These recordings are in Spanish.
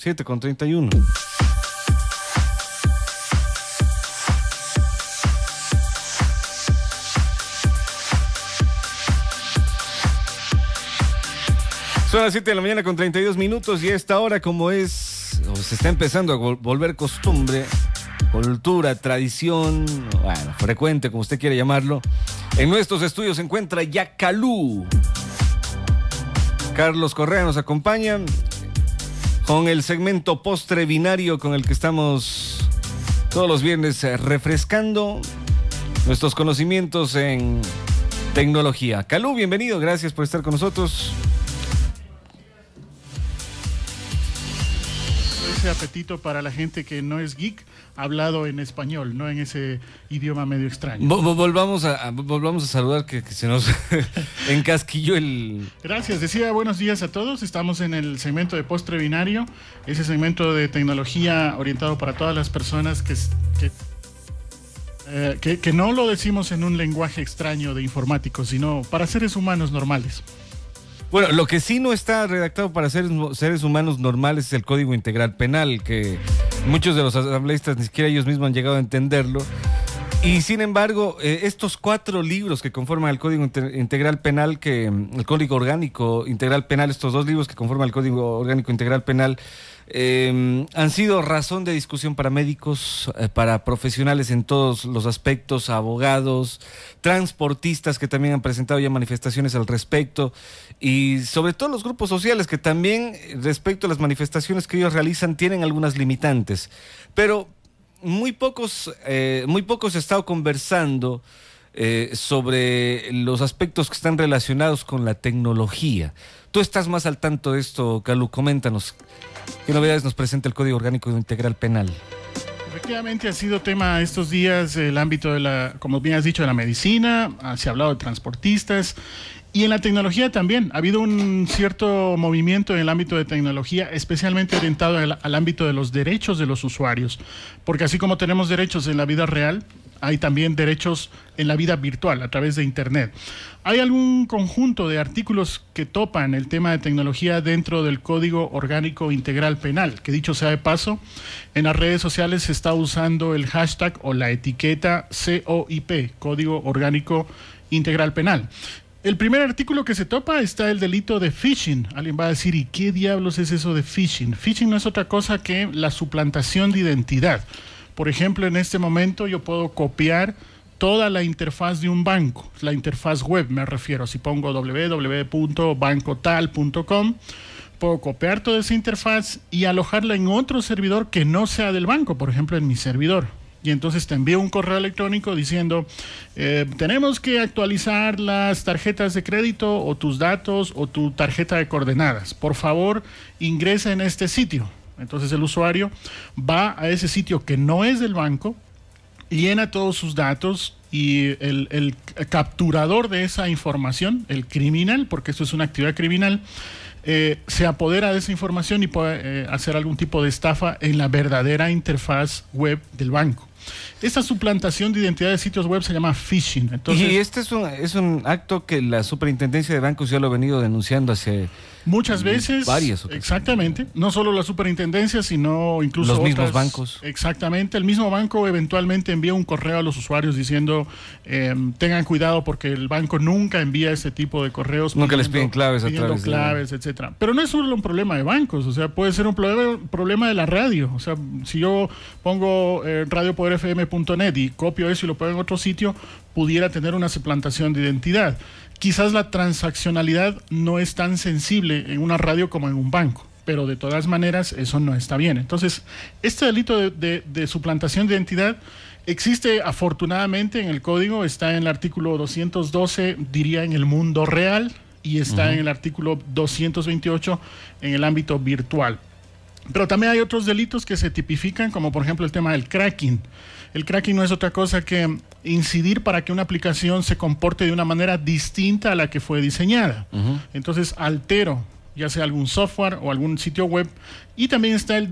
7 con 31. Son las 7 de la mañana con 32 minutos y a esta hora como es, se está empezando a volver costumbre, cultura, tradición, bueno, frecuente como usted quiere llamarlo, en nuestros estudios se encuentra Yacalú. Carlos Correa nos acompaña con el segmento postre binario con el que estamos todos los viernes eh, refrescando nuestros conocimientos en tecnología. Calú, bienvenido, gracias por estar con nosotros. ese apetito para la gente que no es geek hablado en español, no en ese idioma medio extraño. volvamos, a, volvamos a saludar que, se nos encasquilló el... Gracias, decía buenos días a todos, estamos en el segmento de postre binario, ese segmento de tecnología orientado para todas las personas que, eh, que, que no lo decimos en un lenguaje extraño de informáticos, sino para seres humanos normales. Bueno, lo que sí no está redactado para seres, seres humanos normales es el Código Integral Penal, que muchos de los asambleístas ni siquiera ellos mismos han llegado a entenderlo. Y sin embargo, eh, estos cuatro libros que conforman el Código Integral Penal, que el Código Orgánico Integral Penal, estos dos libros que conforman el Código Orgánico Integral Penal, eh, han sido razón de discusión para médicos, eh, para profesionales en todos los aspectos, abogados, transportistas que también han presentado ya manifestaciones al respecto y sobre todo los grupos sociales que también respecto a las manifestaciones que ellos realizan tienen algunas limitantes. Pero muy pocos, eh, muy pocos he estado conversando sobre los aspectos que están relacionados con la tecnología. Tú estás más al tanto de esto, Calu, coméntanos. ¿Qué novedades nos presenta el Código Orgánico Integral Penal? Efectivamente ha sido tema estos días el ámbito de la, como bien has dicho, de la medicina, ah, se ha hablado de transportistas y en la tecnología también. Ha habido un cierto movimiento en el ámbito de tecnología, especialmente orientado al, ámbito de los derechos de los usuarios. Porque así como tenemos derechos en la vida real, hay también derechos en la vida virtual a través de Internet. Hay algún conjunto de artículos que topan el tema de tecnología dentro del Código Orgánico Integral Penal, que dicho sea de paso, en las redes sociales se está usando el hashtag o la etiqueta COIP, Código Orgánico Integral Penal. El primer artículo que se topa está el delito de phishing. Alguien va a decir, ¿y qué diablos es eso de phishing? Phishing no es otra cosa que la suplantación de identidad. Por ejemplo, en este momento yo puedo copiar toda la interfaz de un banco, la interfaz web me refiero, si pongo www.bancotal.com, puedo copiar toda esa interfaz y alojarla en otro servidor que no sea del banco, por ejemplo en mi servidor. Y entonces te envío un correo electrónico diciendo, eh, tenemos que actualizar las tarjetas de crédito o tus datos o tu tarjeta de coordenadas. Por favor, ingresa en este sitio entonces el usuario va a ese sitio que no es del banco, llena todos sus datos y el, capturador de esa información, el criminal, porque esto es una actividad criminal, eh, se apodera de esa información y puede eh, hacer algún tipo de estafa en la verdadera interfaz web del banco. Esta suplantación de identidad de sitios web se llama phishing. y este es un, es un acto que la superintendencia de bancos ya lo ha venido denunciando hace Muchas veces. Varias. Exactamente. No solo la superintendencia, sino incluso. Los mismos bancos. Exactamente. El mismo banco eventualmente envía un correo a los usuarios diciendo: em, tengan cuidado porque el banco nunca envía ese tipo de correos. Nunca les piden claves a través claves, etcétera. Pero no es solo un problema de bancos, o sea, puede ser un problema, problema de la radio. O sea, si yo pongo eh, radiopoderfm.net y copio eso y lo pongo en otro sitio, pudiera tener una suplantación de identidad quizás la transaccionalidad no es tan sensible en una radio como en un banco, pero de todas maneras eso no está bien. Entonces, este delito de, suplantación de identidad existe afortunadamente en el código, está en el artículo 212, diría en el mundo real, y está en el artículo 228 en el ámbito virtual. Pero también hay otros delitos que se tipifican, como por ejemplo el tema del cracking. El cracking no es otra cosa que incidir para que una aplicación se comporte de una manera distinta a la que fue diseñada. Entonces altero ya sea algún software o algún sitio web. Y también está el,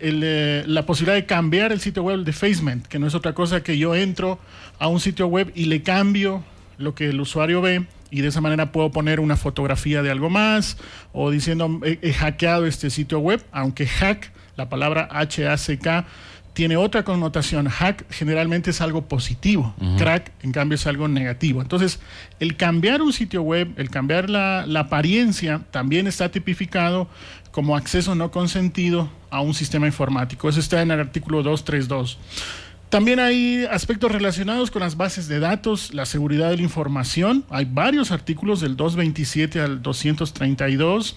eh, la posibilidad de cambiar el sitio web de defacement, que no es otra cosa que yo entro a un sitio web y le cambio lo que el usuario ve y de esa manera puedo poner una fotografía de algo más o diciendo he, he hackeado este sitio web, aunque hack, la palabra H-A-C-K, tiene otra connotación. Hack generalmente es algo positivo, crack en cambio es algo negativo. Entonces, el cambiar un sitio web, el cambiar la, la, apariencia, también está tipificado como acceso no consentido a un sistema informático. Eso está en el artículo 232. También hay aspectos relacionados con las bases de datos, la seguridad de la información. Hay varios artículos del 227 al 232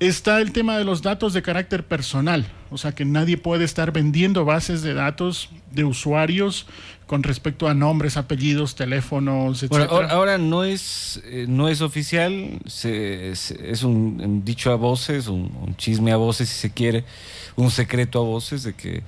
está el tema de los datos de carácter personal, o sea que nadie puede estar vendiendo bases de datos de usuarios con respecto a nombres, apellidos, teléfonos, etc. Bueno, ahora, ahora, no es eh, no es oficial, se, se, es un, un, dicho a voces, un, un, chisme a voces si se quiere, un secreto a voces de que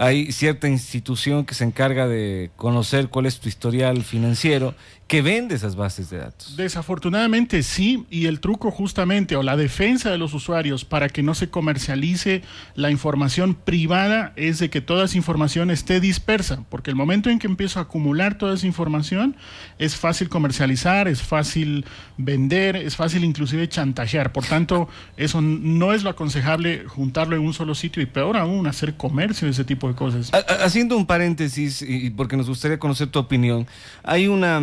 hay cierta institución que se encarga de conocer cuál es tu historial financiero que vende esas bases de datos. Desafortunadamente sí, y el truco justamente o la defensa de los usuarios para que no se comercialice la información privada es de que toda esa información esté dispersa, porque el momento en que empiezo a acumular toda esa información es fácil comercializar, es fácil vender, es fácil inclusive chantajear. Por tanto, eso no es lo aconsejable juntarlo en un solo sitio y peor aún hacer comercio de ese tipo de cosas. Haciendo un paréntesis, y porque nos gustaría conocer tu opinión, hay una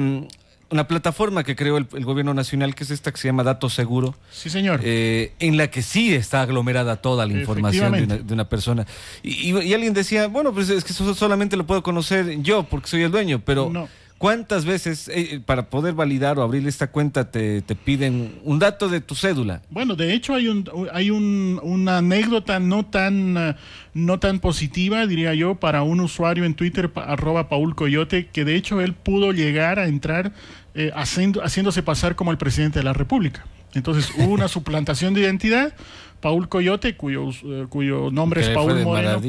una plataforma que creó el, el, gobierno nacional, que es esta que se llama Datos Seguro. Sí, señor. Eh, en la que sí está aglomerada toda la información de una, de una, persona. Y, y, y, alguien decía, bueno, pues es que eso solamente lo puedo conocer yo porque soy el dueño, pero... No. ¿Cuántas veces eh, para poder validar o abrir esta cuenta te, te, piden un dato de tu cédula? Bueno, de hecho hay un hay un, una anécdota no tan no tan positiva, diría yo, para un usuario en Twitter arroba Paul Coyote, que de hecho él pudo llegar a entrar eh, haciendo, haciéndose pasar como el presidente de la República. Entonces hubo una suplantación de identidad. Paul Coyote, cuyo, cuyo nombre es Paul Moreno,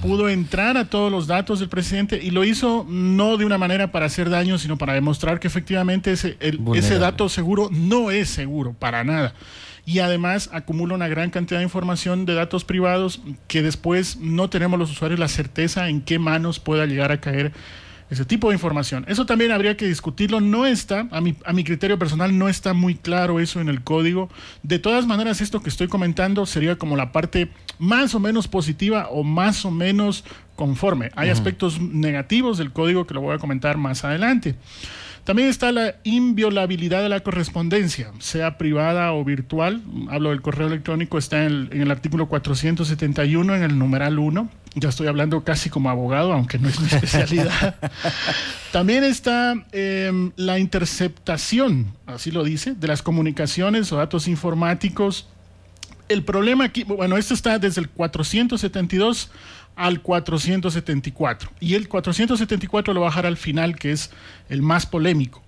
pudo entrar a todos los datos del presidente y lo hizo no de una manera para hacer daño, sino para demostrar que efectivamente ese, el, ese dato seguro no es seguro, para nada. Y además acumula una gran cantidad de información de datos privados que después no tenemos los usuarios la certeza en qué manos pueda llegar a caer ese tipo de información. Eso también habría que discutirlo. No está, a mi, a mi criterio personal, no está muy claro eso en el código. De todas maneras, esto que estoy comentando sería como la parte más o menos positiva o más o menos conforme. Hay uh -huh. aspectos negativos del código que lo voy a comentar más adelante. También está la inviolabilidad de la correspondencia, sea privada o virtual. Hablo del correo electrónico, está en el, en el artículo 471, en el numeral 1. Ya estoy hablando casi como abogado, aunque no es mi especialidad. También está eh, la interceptación, así lo dice, de las comunicaciones o datos informáticos. El problema aquí, bueno, esto está desde el 472 al 474. Y el 474 lo bajará al final, que es el más polémico.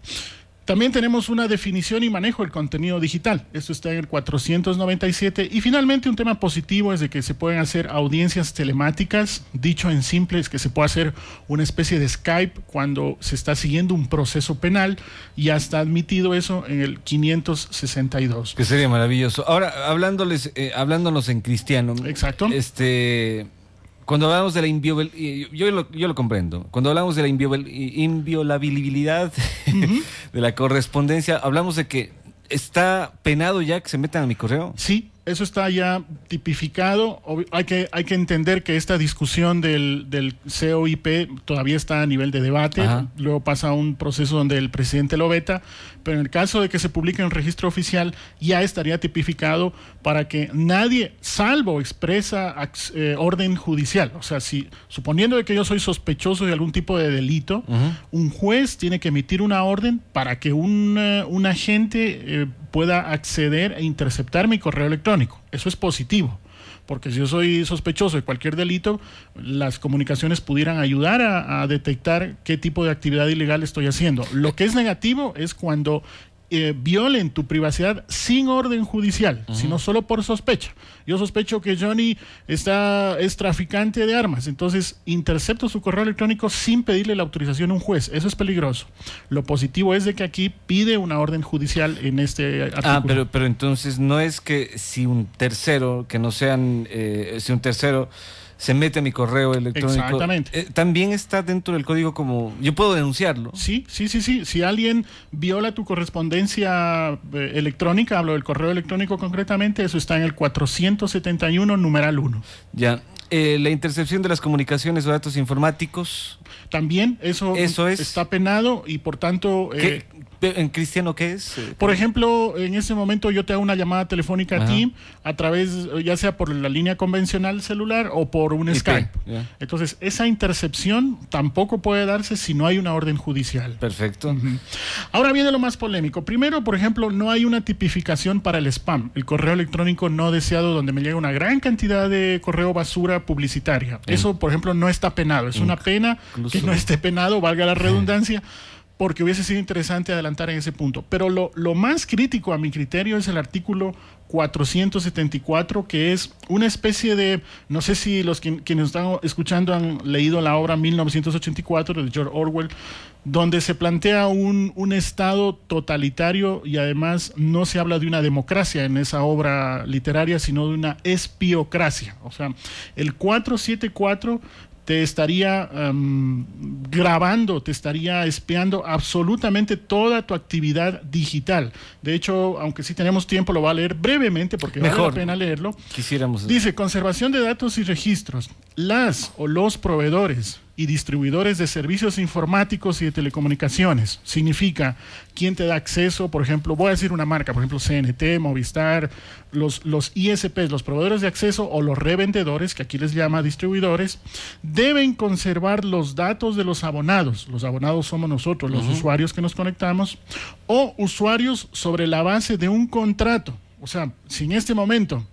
También tenemos una definición y manejo del contenido digital. Esto está en el 497. Y finalmente un tema positivo es de que se pueden hacer audiencias telemáticas. Dicho en simple es que se puede hacer una especie de Skype cuando se está siguiendo un proceso penal. Ya está admitido eso en el 562. Que sería maravilloso. Ahora, hablándoles, eh, hablándonos en cristiano. Exacto. Este cuando hablamos de la inviolabilidad, yo lo, yo lo comprendo, cuando hablamos de la inviolabilidad uh -huh. De la correspondencia, hablamos de que está penado ya que se metan a mi correo. Sí, eso está ya tipificado. Hay que, hay que entender que esta discusión del, del COIP todavía está a nivel de debate. Ajá. Luego pasa a un proceso donde el presidente lo veta. Pero en el caso de que se publique en registro oficial, ya estaría tipificado para que nadie, salvo expresa eh, orden judicial. O sea, si suponiendo de que yo soy sospechoso de algún tipo de delito, uh -huh. un juez tiene que emitir una orden para que un, uh, un agente eh, pueda acceder e interceptar mi correo electrónico. Eso es positivo, porque si yo soy sospechoso de cualquier delito, las comunicaciones pudieran ayudar a, a, detectar qué tipo de actividad ilegal estoy haciendo. Lo que es negativo es cuando eh, violen tu privacidad sin orden judicial, uh -huh. sino solo por sospecha. Yo sospecho que Johnny está, es traficante de armas, entonces intercepto su correo electrónico sin pedirle la autorización a un juez. Eso es peligroso. Lo positivo es de que aquí pide una orden judicial en este artículo. Ah, pero, pero entonces no es que si un tercero, que no sean, eh, si un tercero se mete a mi correo electrónico. Exactamente. Eh, también está dentro del código como yo puedo denunciarlo. Sí, sí, sí, sí. Si alguien viola tu correspondencia eh, electrónica, hablo del correo electrónico concretamente, eso está en el 471 numeral 1. Ya. Eh, la intercepción de las comunicaciones o datos informáticos. También eso, Eso es. está penado y por tanto... ¿Qué- ¿En cristiano qué es? Por ejemplo, en ese momento yo te hago una llamada telefónica a ti a través, ya sea por la línea convencional celular o por un IP, Skype. Entonces, esa intercepción tampoco puede darse si no hay una orden judicial. Perfecto. Ahora viene lo más polémico. Primero, por ejemplo, no hay una tipificación para el spam, el correo electrónico no deseado donde me llega una gran cantidad de correo basura publicitaria. Eso, por ejemplo, no está penado. Es una pena Incluso- que no esté penado, valga la redundancia, porque hubiese sido interesante adelantar en ese punto. Pero lo, más crítico a mi criterio es el artículo 474, que es una especie de, no sé si los quien- quienes están escuchando han leído la obra 1984 de George Orwell, donde se plantea un, un Estado totalitario y además no se habla de una democracia en esa obra literaria, sino de una espiocracia. O sea, el 474 te estaría grabando, te estaría espiando absolutamente toda tu actividad digital. De hecho, aunque sí tenemos tiempo, lo voy a leer brevemente porque vale la pena leerlo. Quisiéramos. Dice, conservación de datos y registros. Las o los proveedores y distribuidores de servicios informáticos y de telecomunicaciones. Significa quién te da acceso, por ejemplo, voy a decir una marca, por ejemplo, CNT, Movistar, los, los ISPs, los proveedores de acceso o los revendedores, que aquí les llama distribuidores, deben conservar los datos de los abonados. Los abonados somos nosotros, los usuarios que nos conectamos, o usuarios sobre la base de un contrato. O sea, si en este momento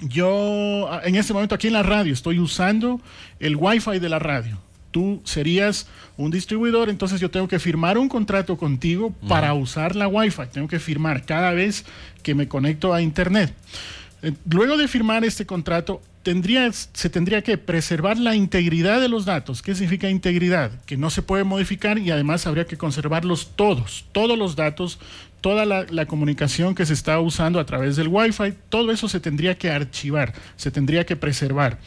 yo en este momento aquí en la radio estoy usando el wifi de la radio. Tú serías un distribuidor, entonces yo tengo que firmar un contrato contigo para usar la wifi. Tengo que firmar cada vez que me conecto a internet. Eh, Luego de firmar este contrato, tendría, se tendría que preservar la integridad de los datos. ¿Qué significa integridad? Que no se puede modificar y además habría que conservarlos todos, todos los datos, toda la, la comunicación que se está usando a través del Wi-Fi, todo eso se tendría que archivar, se tendría que preservar.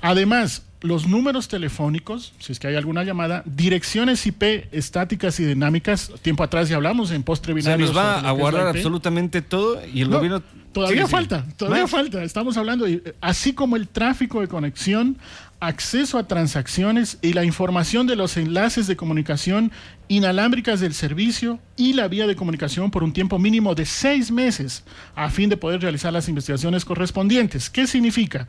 Además, los números telefónicos, si es que hay alguna llamada, direcciones IP estáticas y dinámicas, tiempo atrás ya hablamos en postre O sea, binario. nos va a guardar absolutamente todo y el No, gobierno. Todavía Sí, sí. falta, todavía Más. falta. Estamos hablando, de- así como el tráfico de conexión, acceso a transacciones y la información de los enlaces de comunicación inalámbricas del servicio y la vía de comunicación por un tiempo mínimo de seis meses a fin de poder realizar las investigaciones correspondientes. ¿Qué significa?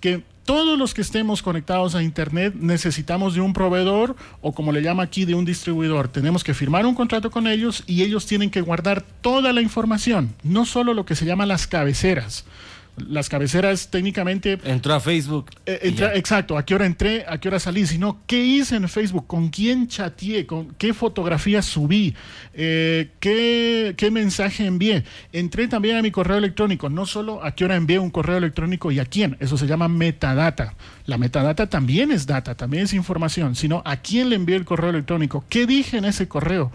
Que todos los que estemos conectados a Internet necesitamos de un proveedor o como le llama aquí de un distribuidor. Tenemos que firmar un contrato con ellos y ellos tienen que guardar toda la información, no solo lo que se llama las cabeceras. Las cabeceras técnicamente Entró a Facebook. eh, entra- exacto, a qué hora entré, a qué hora salí, sino qué hice en Facebook, con quién chateé, con qué fotografías subí, eh, qué, qué mensaje envié. Entré también a mi correo electrónico, no solo a qué hora envié un correo electrónico y a quién, eso se llama metadata. La metadata también es data, también es información, sino a quién le envié el correo electrónico, qué dije en ese correo.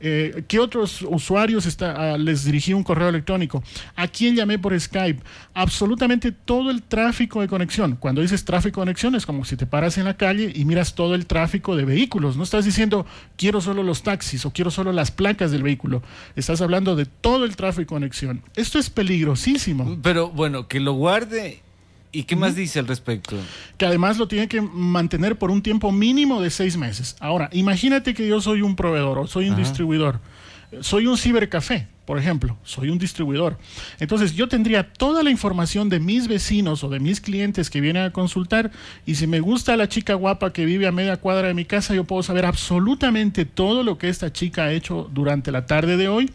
Eh, ¿Qué otros usuarios está, ah, les dirigí un correo electrónico? ¿A quién llamé por Skype? Absolutamente todo el tráfico de conexión. Cuando dices tráfico de conexión es como si te paras en la calle y miras todo el tráfico de vehículos. No estás diciendo quiero solo los taxis o quiero solo las placas del vehículo. Estás hablando de todo el tráfico de conexión. Esto es peligrosísimo. Pero bueno, que lo guarde. ¿Y qué más dice al respecto? que además lo tiene que mantener por un tiempo mínimo de seis meses. Ahora, imagínate que yo soy un proveedor o soy un Ajá. distribuidor. Soy un cibercafé, por ejemplo, soy un distribuidor. Entonces yo tendría toda la información de mis vecinos o de mis clientes que vienen a consultar y si me gusta la chica guapa que vive a media cuadra de mi casa, yo puedo saber absolutamente todo lo que esta chica ha hecho durante la tarde de hoy.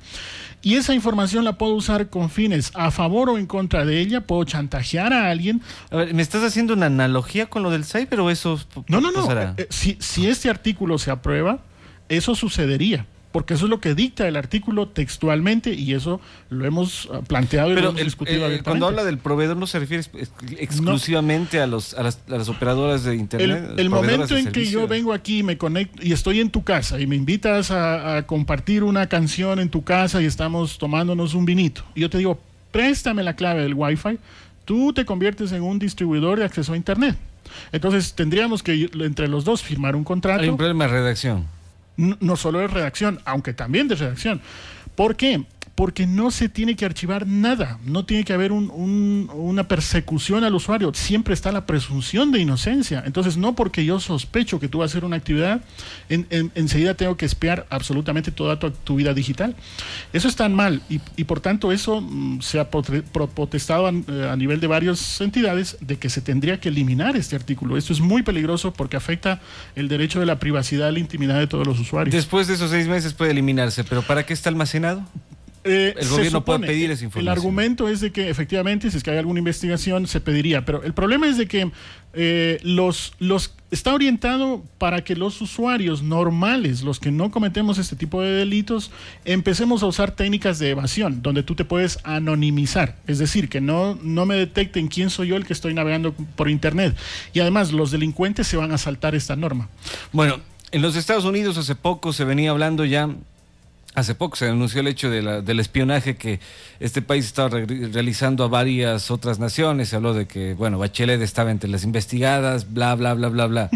Y esa información la puedo usar con fines a favor o en contra de ella, puedo chantajear a alguien A ver, ¿me estás haciendo una analogía con lo del cyber o eso No, no, no. Eh, eh, si, si este artículo se aprueba, eso sucedería. Porque eso es lo que dicta el artículo textualmente y eso lo hemos ah, planteado y lo Pero hemos el- discutido eh, cuando habla del proveedor no se refiere ex- exclusivamente a, los, a, las, a las operadoras de internet. el momento en que yo vengo aquí y me conecto y estoy en tu casa y me invitas a, a compartir una canción en tu casa y estamos tomándonos un vinito y yo te digo, préstame la clave del Wi-Fi, tú te conviertes en un distribuidor de acceso a Internet. Entonces tendríamos que entre los dos firmar un contrato. Hay un problema de redacción. No, solo de redacción, aunque también de redacción. ¿Por qué? Porque no se tiene que archivar nada, no tiene que haber una persecución al usuario, siempre está la presunción de inocencia. Entonces, no porque yo sospecho que tú vas a hacer una actividad, enseguida tengo que espiar absolutamente toda tu, vida digital. Eso es tan mal y, por tanto eso mm, se ha protestado eh, a, nivel de varias entidades de que se tendría que eliminar este artículo. Esto es muy peligroso porque afecta el derecho de la privacidad y la intimidad de todos los usuarios. Después de esos seis meses puede eliminarse, pero ¿para qué está almacenado? Eh, el gobierno puede pedir esa información. El argumento es de que efectivamente, si es que hay alguna investigación, se pediría. Pero el problema es de que eh, los, los está orientado para que los usuarios normales, los que no cometemos este tipo de delitos, empecemos a usar técnicas de evasión, donde tú te puedes anonimizar. Es decir, que no, no me detecten quién soy yo el que estoy navegando por Internet. Y además, los delincuentes se van a saltar esta norma. Bueno, en los Estados Unidos hace poco se venía hablando ya Hace poco se anunció el hecho del espionaje que este país estaba realizando a varias otras naciones. Se habló de que, bueno, Bachelet estaba entre las investigadas, bla, bla, bla, bla, bla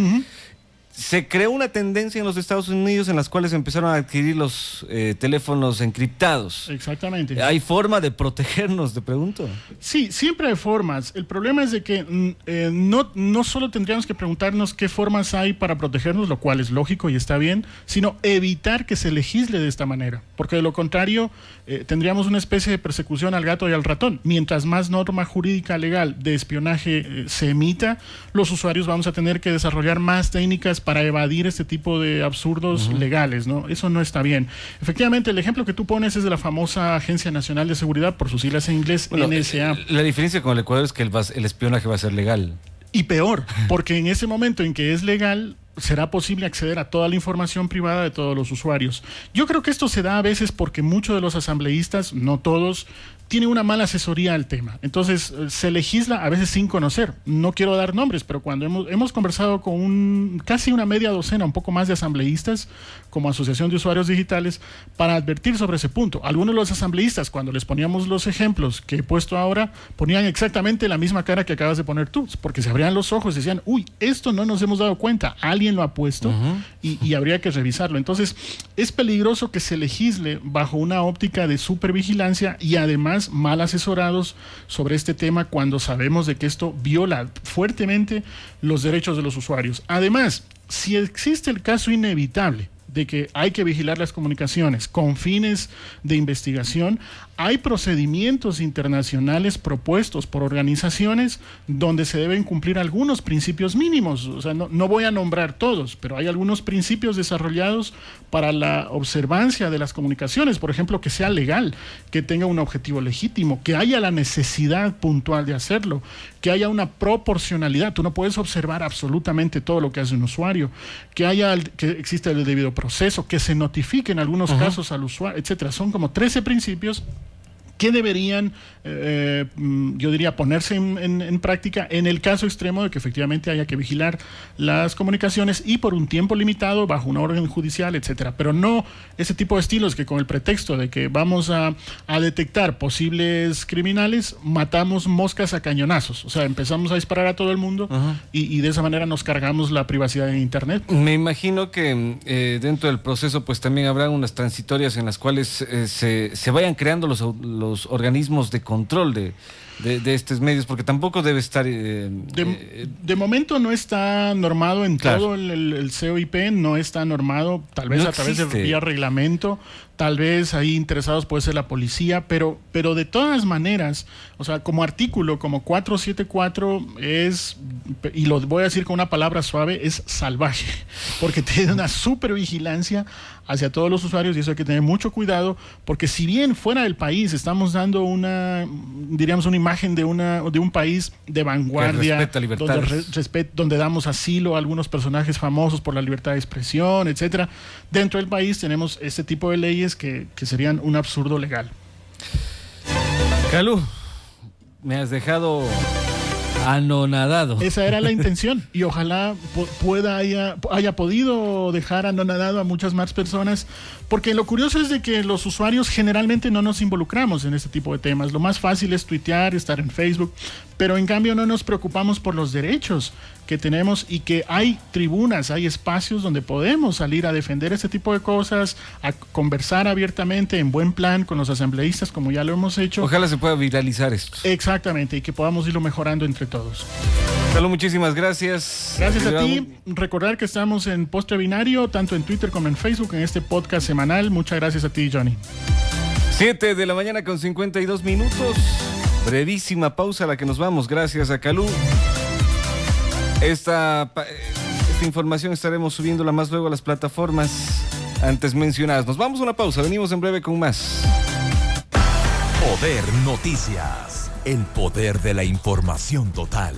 se creó una tendencia en los Estados Unidos en las cuales empezaron a adquirir los eh, teléfonos encriptados. Exactamente. ¿Hay forma de protegernos, te pregunto? Sí, siempre hay formas. El problema es de que mm, eh, no, no solo tendríamos que preguntarnos qué formas hay para protegernos, lo cual es lógico y está bien, sino evitar que se legisle de esta manera. Porque de lo contrario, eh, tendríamos una especie de persecución al gato y al ratón. Mientras más norma jurídica legal de espionaje se emita, los usuarios vamos a tener que desarrollar más técnicas para evadir este tipo de absurdos legales, ¿no? Eso no está bien. Efectivamente, el ejemplo que tú pones es de la famosa Agencia Nacional de Seguridad, por sus siglas en inglés, NSA. Eh, la diferencia con el Ecuador es que el, el espionaje va a ser legal. Y peor, porque en ese momento en que es legal, será posible acceder a toda la información privada de todos los usuarios. Yo creo que esto se da a veces porque muchos de los asambleístas, no todos, tiene una mala asesoría al tema. Entonces, eh, se legisla a veces sin conocer. No quiero dar nombres, pero cuando hemos, hemos conversado con un, casi una media docena, un poco más de asambleístas, como Asociación de Usuarios Digitales, para advertir sobre ese punto. Algunos de los asambleístas, cuando les poníamos los ejemplos que he puesto ahora, ponían exactamente la misma cara que acabas de poner tú, porque se abrían los ojos y decían, uy, esto no nos hemos dado cuenta, alguien lo ha puesto y, y habría que revisarlo. Entonces, es peligroso que se legisle bajo una óptica de supervigilancia y además mal asesorados sobre este tema cuando sabemos de que esto viola fuertemente los derechos de los usuarios. Además, si existe el caso inevitable de que hay que vigilar las comunicaciones con fines de investigación, hay procedimientos internacionales propuestos por organizaciones donde se deben cumplir algunos principios mínimos. O sea, no, voy a nombrar todos, pero hay algunos principios desarrollados para la observancia de las comunicaciones. Por ejemplo, que sea legal, que tenga un objetivo legítimo, que haya la necesidad puntual de hacerlo, que haya una proporcionalidad. Tú no puedes observar absolutamente todo lo que hace un usuario, que haya que exista el debido proceso, que se notifique en algunos casos al usuario, etcétera. Son como 13 principios que deberían, eh, mm, yo diría, ponerse en, práctica en el caso extremo de que efectivamente haya que vigilar las comunicaciones y por un tiempo limitado, bajo una orden judicial, etcétera. Pero no ese tipo de estilos que con el pretexto de que vamos a, detectar posibles criminales, matamos moscas a cañonazos. O sea, empezamos a disparar a todo el mundo y, de esa manera nos cargamos la privacidad en Internet. Me imagino que eh, dentro del proceso, pues también habrá unas transitorias en las cuales eh, se, se, vayan creando los los organismos de control de, de, estos medios, porque tampoco debe estar... Eh, eh, de, momento no está normado en todo el, el, COIP, no está normado, tal vez a través de vía reglamento, tal vez ahí interesados puede ser la policía, pero, pero de todas maneras, o sea, como artículo, como 474 es, y lo voy a decir con una palabra suave, es salvaje, porque tiene una supervigilancia hacia todos los usuarios y eso hay que tener mucho cuidado, porque si bien fuera del país estamos dando una, diríamos, una imagen de, una, de un país de vanguardia, donde, donde damos asilo a algunos personajes famosos por la libertad de expresión, etcétera, dentro del país tenemos este tipo de leyes que, que serían un absurdo legal. Calú, me has dejado Anonadado. Esa era la intención y ojalá pueda haya, haya podido dejar anonadado a muchas más personas, porque lo curioso es de que los usuarios generalmente no nos involucramos en este tipo de temas. Lo más fácil es tuitear, estar en Facebook, pero en cambio no nos preocupamos por los derechos que tenemos y que hay tribunas, hay espacios donde podemos salir a defender este tipo de cosas, a conversar abiertamente en buen plan con los asambleístas como ya lo hemos hecho. Ojalá se pueda viralizar esto. Exactamente, y que podamos irlo mejorando entre todos. Salud, muchísimas gracias. Gracias a ti. Recordar que estamos en Postre Binario, tanto en Twitter como en Facebook, en este podcast semanal. Muchas gracias a ti, Johnny. 7 de la mañana con 52 minutos. Brevísima pausa a la que nos vamos. Gracias a Calú. Esta, esta información estaremos subiéndola más luego a las plataformas antes mencionadas. Nos vamos a una pausa. Venimos en breve con más. Poder Noticias. El poder de la información total.